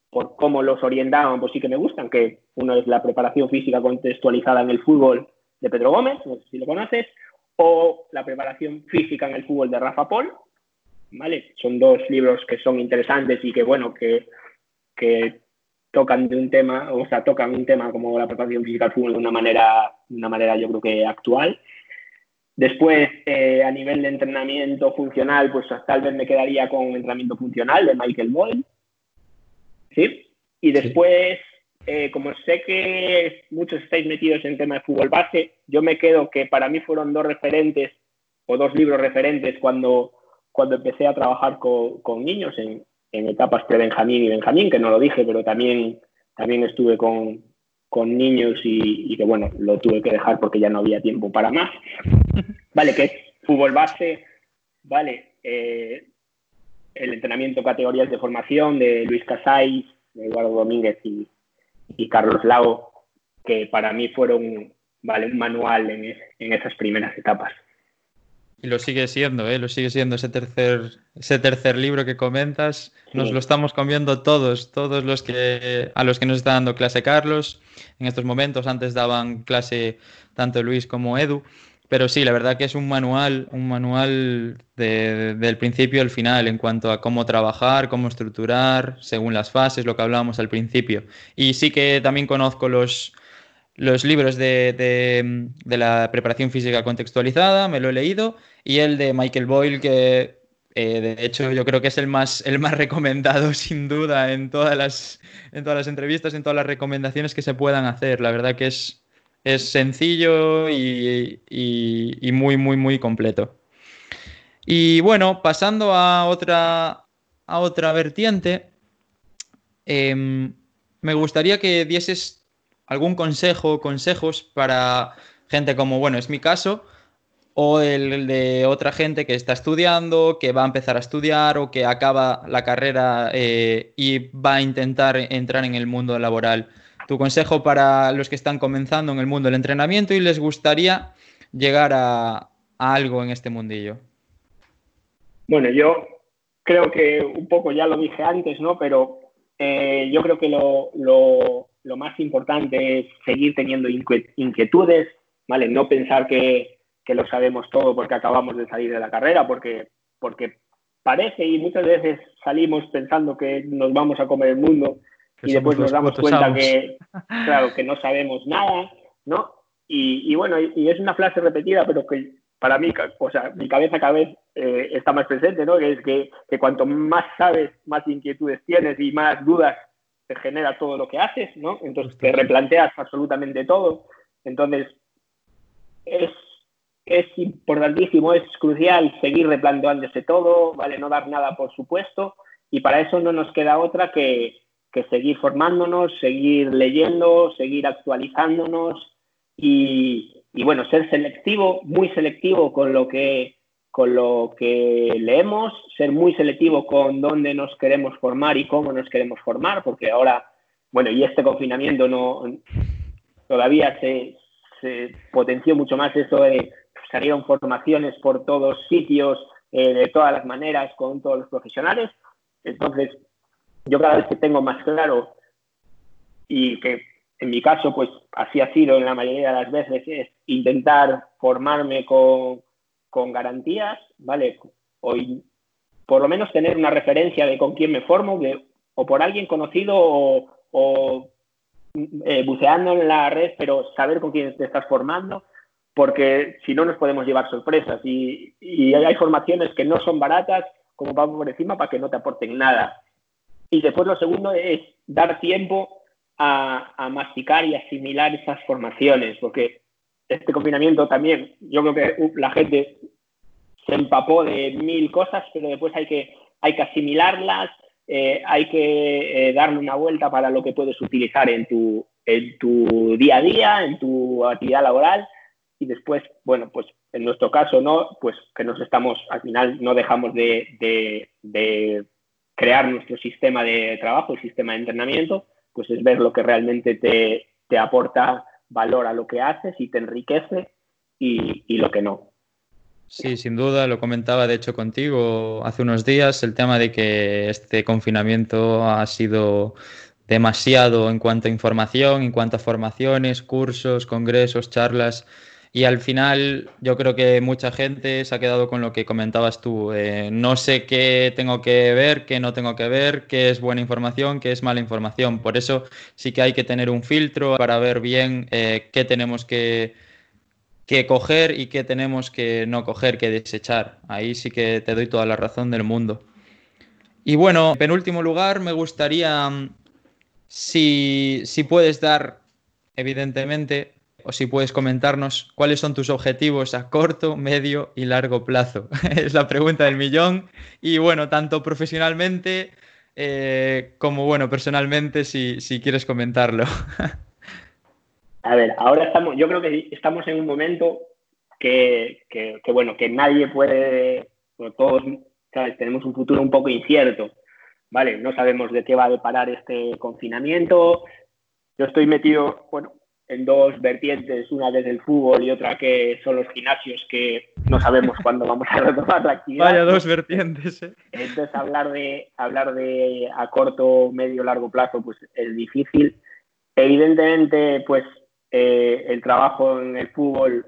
por cómo los orientaban, pues sí que me gustan, que uno es la preparación física contextualizada en el fútbol de Pedro Gómez, no sé si lo conoces, o La preparación física en el fútbol de Rafa Paul. ¿vale? Son dos libros que son interesantes y que, bueno, que, que tocan de un tema, o sea, tocan un tema como la preparación física del fútbol de una manera, de una manera yo creo que actual. Después, eh, a nivel de entrenamiento funcional, pues tal vez me quedaría con entrenamiento funcional de Michael Boyle. ¿Sí? Y después, eh, como sé que muchos estáis metidos en tema de fútbol base, yo me quedo que para mí fueron dos referentes o dos libros referentes cuando, cuando empecé a trabajar con, con niños en, en etapas pre-Benjamín y Benjamín, que no lo dije, pero también, también estuve con, con niños y, y, que bueno, lo tuve que dejar porque ya no había tiempo para más. Vale, que es fútbol base, vale, eh, el entrenamiento categorías de formación de Luis Casais, de Eduardo Domínguez y, y Carlos Lago, que para mí fueron vale, un manual en, en esas primeras etapas. Y lo sigue siendo, ¿eh? lo sigue siendo ese tercer, ese tercer libro que comentas. Nos lo estamos comiendo todos, todos los que a los que nos está dando clase Carlos. En estos momentos, antes daban clase tanto Luis como Edu. Pero sí, la verdad que es un manual, un manual de, del principio al final en cuanto a cómo trabajar, cómo estructurar, según las fases, lo que hablábamos al principio. Y sí que también conozco los, libros de, la preparación física contextualizada, me lo he leído, y el de Michael Boyle, que Eh, de hecho, yo creo que es el más, el más recomendado, sin duda, en todas, las, en todas las entrevistas, en todas las recomendaciones que se puedan hacer. La verdad que es, es sencillo y, muy, muy, muy completo. Y bueno, pasando a otra, a otra vertiente, em, me gustaría que dieses algún consejo, consejos para gente como, bueno, es mi caso, o el de otra gente que está estudiando, que va a empezar a estudiar o que acaba la carrera eh, y va a intentar entrar en el mundo laboral. Tu consejo para los que están comenzando en el mundo del entrenamiento y les gustaría llegar a, algo en este mundillo. Bueno, yo creo que un poco ya lo dije antes, ¿no? Pero eh, yo creo que lo, más importante es seguir teniendo inquietudes, ¿vale? No pensar que, lo sabemos todo porque acabamos de salir de la carrera, porque parece y muchas veces salimos pensando que nos vamos a comer el mundo y después nos damos cuenta que, claro, que no sabemos nada, ¿no? Y, bueno, y, es una frase repetida, pero que para mí, o sea, mi cabeza cada vez eh, está más presente, ¿no? Que es que, que, cuanto más sabes, más inquietudes tienes y más dudas te genera todo lo que haces, ¿no? Entonces te replanteas absolutamente todo. Entonces, es es importantísimo, es crucial seguir replanteándose todo, ¿vale? No dar nada por supuesto, y para eso no nos queda otra que, seguir formándonos, seguir leyendo, seguir actualizándonos y, bueno, ser selectivo, muy selectivo con lo que con lo que leemos, ser muy selectivo con dónde nos queremos formar y cómo nos queremos formar, porque ahora, bueno, y este confinamiento no todavía se, se potenció mucho más eso de salieron formaciones por todos sitios, eh, de todas las maneras, con todos los profesionales. Entonces, yo cada vez que tengo más claro y que en mi caso, pues así ha sido en la mayoría de las veces, es intentar formarme con, con garantías, ¿vale? O por lo menos tener una referencia de con quién me formo, o por alguien conocido o, eh, buceando en la red, pero saber con quién te estás formando porque si no nos podemos llevar sorpresas y, hay formaciones que no son baratas, como vamos por encima, para que no te aporten nada. Y después lo segundo es dar tiempo a, masticar y asimilar esas formaciones, porque este confinamiento también, yo creo que uh, la gente se empapó de mil cosas, pero después hay que, hay que asimilarlas, eh, hay que eh, darle una vuelta para lo que puedes utilizar en tu, en tu día a día, en tu actividad laboral y después, bueno, pues en nuestro caso, ¿no? Pues que nos estamos, al final no dejamos de, crear nuestro sistema de trabajo, el sistema de entrenamiento, pues es ver lo que realmente te, aporta valor a lo que haces y te enriquece y, y lo que no. Sí, sin duda, lo comentaba de hecho contigo hace unos días, el tema de que este confinamiento ha sido demasiado en cuanto a información, en cuanto a formaciones, cursos, congresos, charlas, y al final yo creo que mucha gente se ha quedado con lo que comentabas tú. Eh, no sé qué tengo que ver, qué no tengo que ver, qué es buena información, qué es mala información. Por eso sí que hay que tener un filtro para ver bien eh, qué tenemos que, que coger y qué tenemos que no coger, que desechar. Ahí sí que te doy toda la razón del mundo. Y bueno, en penúltimo lugar, me gustaría, mm, si, si puedes dar, evidentemente, o si puedes comentarnos cuáles son tus objetivos a corto, medio y largo plazo. es la pregunta del millón. Y bueno, tanto profesionalmente eh, como bueno, personalmente, si, quieres comentarlo. a ver, ahora estamos, yo creo que estamos en un momento que, bueno, que nadie puede, todos tenemos un futuro un poco incierto. ¿Vale? No sabemos de qué va a deparar este confinamiento. Yo estoy metido, bueno, en dos vertientes, una desde el fútbol y otra que son los gimnasios que no sabemos cuándo vamos a retomar la actividad. Vaya dos vertientes. ¿eh? Entonces hablar de hablar de a corto, medio, largo plazo pues es difícil. Evidentemente pues eh, el trabajo en el fútbol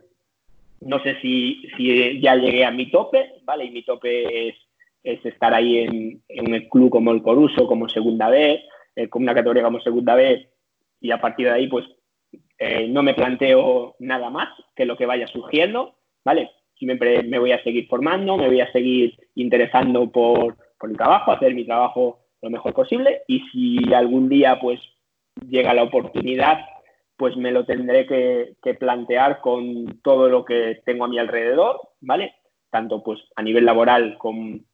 no sé si, si ya llegué a mi tope, ¿vale? Y mi tope es, es estar ahí en, en un club como el Coruso, como Segunda B, eh, como una categoría como Segunda B, y a partir de ahí, pues eh, no me planteo nada más que lo que vaya surgiendo, ¿vale? siempre me voy a seguir formando, me voy a seguir interesando por, por el trabajo, hacer mi trabajo lo mejor posible y si algún día pues llega la oportunidad, pues me lo tendré que, plantear con todo lo que tengo a mi alrededor, ¿vale? Tanto pues a nivel laboral con,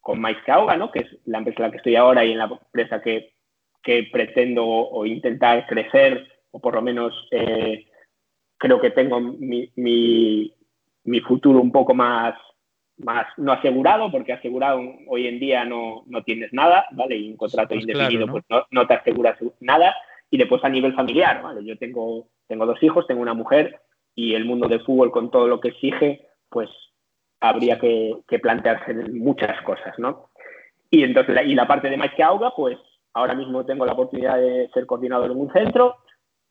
con Mais ¿no? Que es la empresa en la que estoy ahora y en la empresa que, pretendo o, intentar crecer o por lo menos eh, creo que tengo mi, mi futuro un poco más, más no asegurado, porque asegurado hoy en día no, no tienes nada, ¿vale? Y un contrato pues indefinido pues no, no, te aseguras nada. Y después a nivel familiar, ¿vale? Yo tengo, tengo dos hijos, tengo una mujer y el mundo del fútbol con todo lo que exige, pues habría que, que plantearse muchas cosas, ¿no? Y entonces, y la parte de más que Auga, pues ahora mismo tengo la oportunidad de ser coordinador en un centro,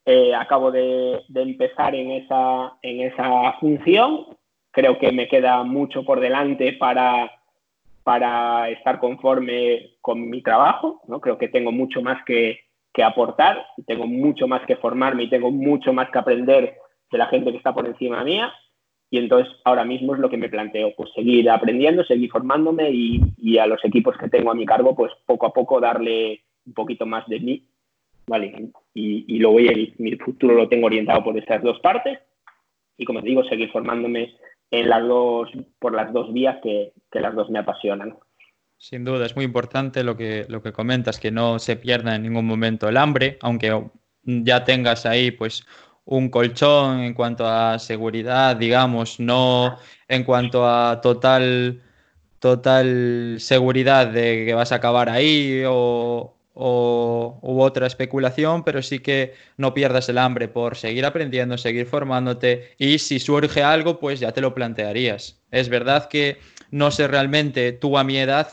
eh, acabo de, de, empezar en esa, en esa función creo que me queda mucho por delante para, para estar conforme con mi trabajo, ¿no? Creo que tengo mucho más que, que aportar, tengo mucho más que formarme y tengo mucho más que aprender de la gente que está por encima mía. Y entonces ahora mismo es lo que me planteo, pues seguir aprendiendo, seguir formándome y, y, a los equipos que tengo a mi cargo, pues poco a poco darle un poquito más de mí, ¿vale? Y, y voy a, mi futuro lo tengo orientado por estas dos partes y como digo, seguir formándome en las dos, por las dos vías que, las dos me apasionan. Sin duda, es muy importante lo que, lo que comentas, que no se pierda en ningún momento el hambre, aunque ya tengas ahí pues un colchón en cuanto a seguridad, digamos, no en cuanto a total, total seguridad de que vas a acabar ahí o, o, u otra especulación, pero sí que no pierdas el hambre por seguir aprendiendo, seguir formándote y si surge algo, pues ya te lo plantearías. Es verdad que no sé realmente tú a mi edad,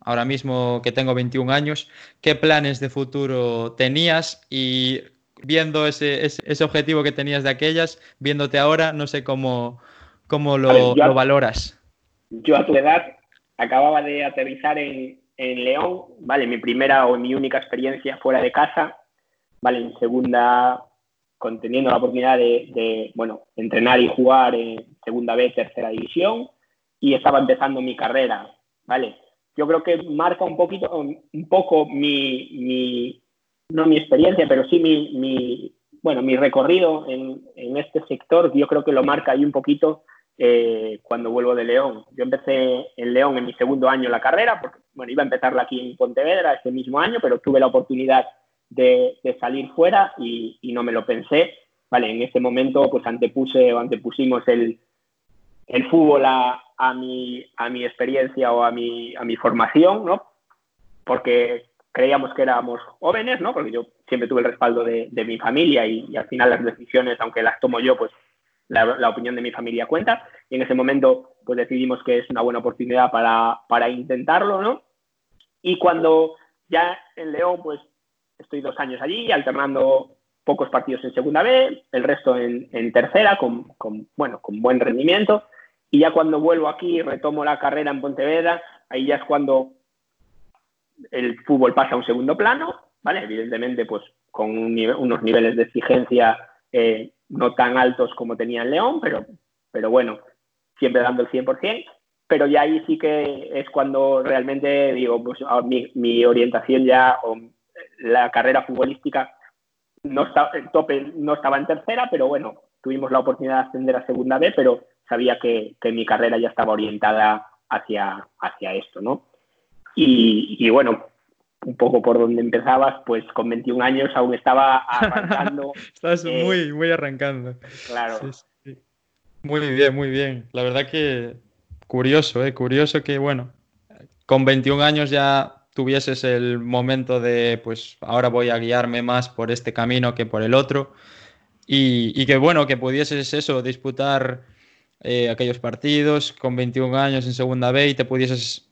ahora mismo que tengo 21 años, qué planes de futuro tenías y viendo ese, ese, objetivo que tenías de aquellas, viéndote ahora, no sé cómo, cómo lo, lo valoras. Yo a tu edad acababa de aterrizar en, en León, ¿vale? Mi primera o mi única experiencia fuera de casa, ¿vale? En segunda, conteniendo la oportunidad de, bueno, entrenar y jugar en segunda vez, tercera división, y estaba empezando mi carrera, ¿vale? Yo creo que marca un poquito, un poco mi, no mi experiencia, pero sí mi, bueno, mi recorrido en, en, este sector, yo creo que lo marca ahí un poquito eh, cuando vuelvo de León. Yo empecé en León en mi segundo año la carrera, porque bueno, iba a empezarla aquí en Pontevedra este mismo año, pero tuve la oportunidad de, salir fuera y, no me lo pensé. Vale, en ese momento pues antepuse o antepusimos el, el fútbol a, a, mi, a mi experiencia o a mi, a mi formación, ¿no? Porque creíamos que éramos jóvenes, ¿no? Porque yo siempre tuve el respaldo de, de mi familia y, y, al final las decisiones, aunque las tomo yo, pues la, opinión de mi familia cuenta. Y en ese momento, pues decidimos que es una buena oportunidad para, para intentarlo, ¿no? Y cuando ya en León, pues estoy dos años allí, alternando pocos partidos en segunda B, el resto en, en tercera, con, con, bueno, con buen rendimiento. Y ya cuando vuelvo aquí, retomo la carrera en Pontevedra, ahí ya es cuando el fútbol pasa a un segundo plano, ¿vale? Evidentemente, pues con unos niveles de exigencia eh, no tan altos como tenía en León, pero, pero bueno, siempre dando el 100%. Pero ya ahí sí que es cuando realmente digo, pues mi, orientación ya, o la carrera futbolística, no estaba, el tope no estaba en tercera, pero bueno, tuvimos la oportunidad de ascender a segunda B, pero sabía que, que mi carrera ya estaba orientada hacia, hacia esto, ¿no? Y bueno, un poco por donde empezabas, pues con 21 años aún estaba arrancando. Estás eh, muy, muy arrancando. Claro. Muy bien, muy bien. La verdad que curioso, ¿eh? Curioso que, bueno, con 21 años ya tuvieses el momento de, pues ahora voy a guiarme más por este camino que por el otro. Y, y que, bueno, que pudieses eso, disputar eh, aquellos partidos con 21 años en segunda B y te pudieses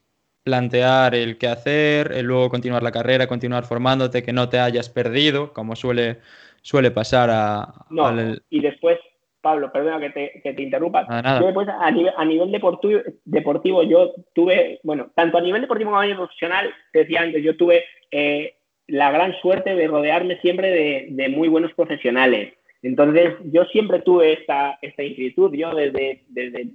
plantear el qué hacer, el luego continuar la carrera, continuar formándote, que no te hayas perdido, como suele, suele pasar a... No, y después, Pablo, perdona que te, que te interrumpa. Ah, yo después, a nivel, a nivel deportivo, deportivo, yo tuve, bueno, tanto a nivel deportivo como a nivel profesional, decía antes, yo tuve eh, la gran suerte de rodearme siempre de, de, muy buenos profesionales. Entonces, yo siempre tuve esta, esta inquietud, yo desde, desde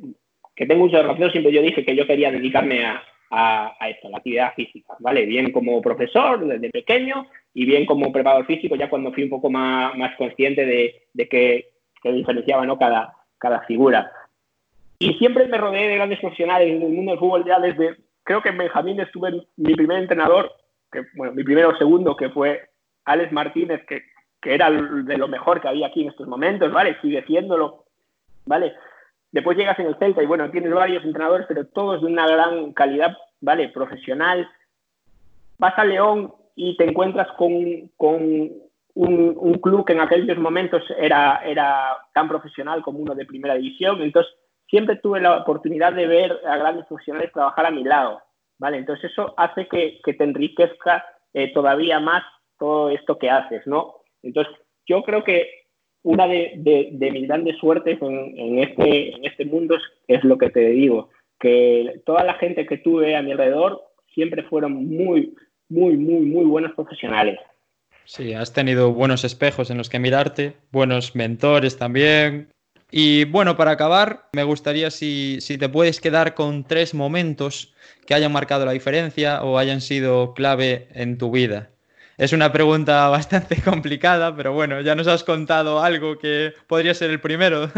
que tengo uso de razón, siempre yo dije que yo quería dedicarme a, a, a la actividad física, ¿vale? Bien como profesor desde pequeño y bien como preparador físico ya cuando fui un poco más, más consciente de, de que, que, diferenciaba ¿no? cada, cada figura. Y siempre me rodeé de grandes profesionales en el mundo del fútbol ya desde, creo que en Benjamín estuve mi primer entrenador, que, bueno, mi primero o segundo, que fue Alex Martínez, que, que era de lo mejor que había aquí en estos momentos, ¿vale? Sigue siéndolo, ¿vale? Después llegas en el Celta y bueno, tienes varios entrenadores, pero todos de una gran calidad, ¿vale? Profesional. Vas a León y te encuentras con, un, club que en aquellos momentos era, era tan profesional como uno de primera división. Entonces, siempre tuve la oportunidad de ver a grandes profesionales trabajar a mi lado, ¿vale? Entonces, eso hace que, que te enriquezca eh, todavía más todo esto que haces, ¿no? Entonces, yo creo que una de, mis grandes suertes en, este, en este mundo es, lo que te digo, que toda la gente que tuve a mi alrededor siempre fueron muy, muy, muy, muy buenos profesionales. Sí, has tenido buenos espejos en los que mirarte, buenos mentores también. Y bueno, para acabar, me gustaría si te puedes quedar con tres momentos que hayan marcado la diferencia o hayan sido clave en tu vida. Es una pregunta bastante complicada, pero bueno, ya nos has contado algo que podría ser el primero.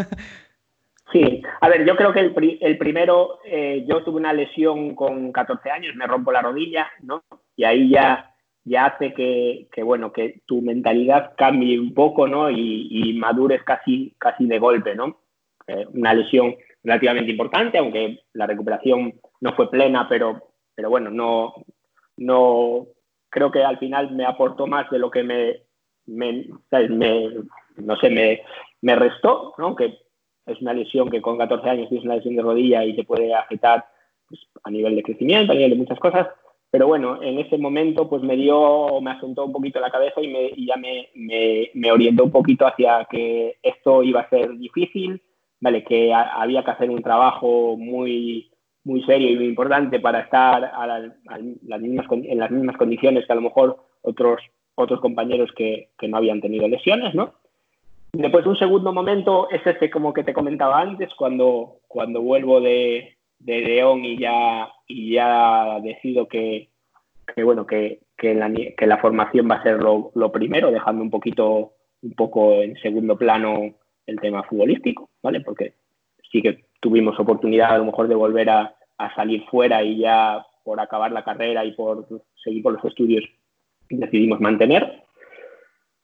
Sí, a ver, yo creo que el, primero, eh, yo tuve una lesión con 14 años, me rompo la rodilla, ¿no? Y ahí ya, ya hace que, bueno, que tu mentalidad cambie un poco, ¿no? Y, madures casi, casi de golpe, ¿no? Eh, una lesión relativamente importante, aunque la recuperación no fue plena, pero, pero bueno, no, no, creo que al final me aportó más de lo que me, no sé, me, me restó, ¿no? que es una lesión que con 14 años es una lesión de rodilla y te puede afectar pues, a nivel de crecimiento, a nivel de muchas cosas, pero bueno, en ese momento pues me dio, me asentó un poquito la cabeza y, me, ya me, me, me, orientó un poquito hacia que esto iba a ser difícil, ¿vale? que había que hacer un trabajo muy, muy serio y muy importante para estar a las mismas, en las mismas condiciones que a lo mejor otros, otros compañeros que, que, no habían tenido lesiones, ¿no? Después un segundo momento es este como que te comentaba antes, cuando, cuando vuelvo de, de León y ya, y ya decido que, que bueno, que, que, la, que la formación va a ser lo, lo primero, dejando un poquito, un poco en segundo plano el tema futbolístico, ¿vale? Porque sí que tuvimos oportunidad a lo mejor de volver a, a salir fuera y ya por acabar la carrera y por seguir por los estudios decidimos mantener.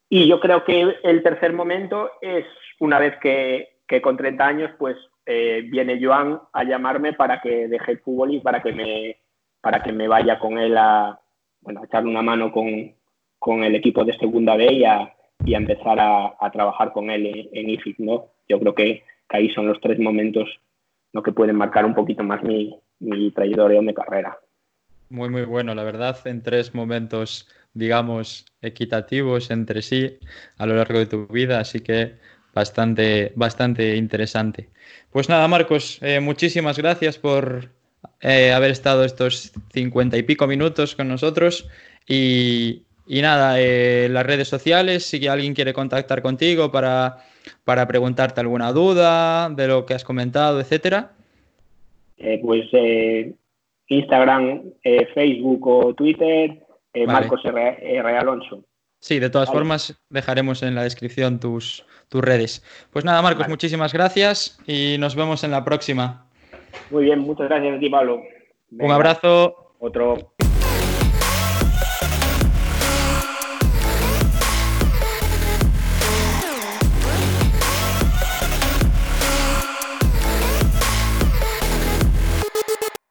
Y yo creo que el tercer momento es una vez que, que con 30 años pues eh, viene Joan a llamarme para que deje el fútbol y para que me, para que me vaya con él a, bueno, a echarle una mano con, con el equipo de segunda B y a, y a empezar a, a, trabajar con él en, en IFIC, ¿no? Yo creo que, que ahí son los tres momentos lo que pueden marcar un poquito más mi, mi trayectoria de carrera. Muy, muy bueno, la verdad, en tres momentos, digamos, equitativos entre sí a lo largo de tu vida, así que bastante, bastante interesante. Pues nada, Marcos, eh, muchísimas gracias por eh, haber estado estos cincuenta y pico minutos con nosotros y, y nada, eh, las redes sociales, si alguien quiere contactar contigo para para preguntarte alguna duda de lo que has comentado, etcétera? Eh, pues eh, Instagram, eh, Facebook o Twitter, vale. Marcos R, R, Alonso. Sí, de todas vale. formas dejaremos en la descripción tus, tus redes. Pues nada, Marcos, vale. muchísimas gracias y nos vemos en la próxima. Muy bien, muchas gracias a ti, Pablo. Venga, Un abrazo. Otro.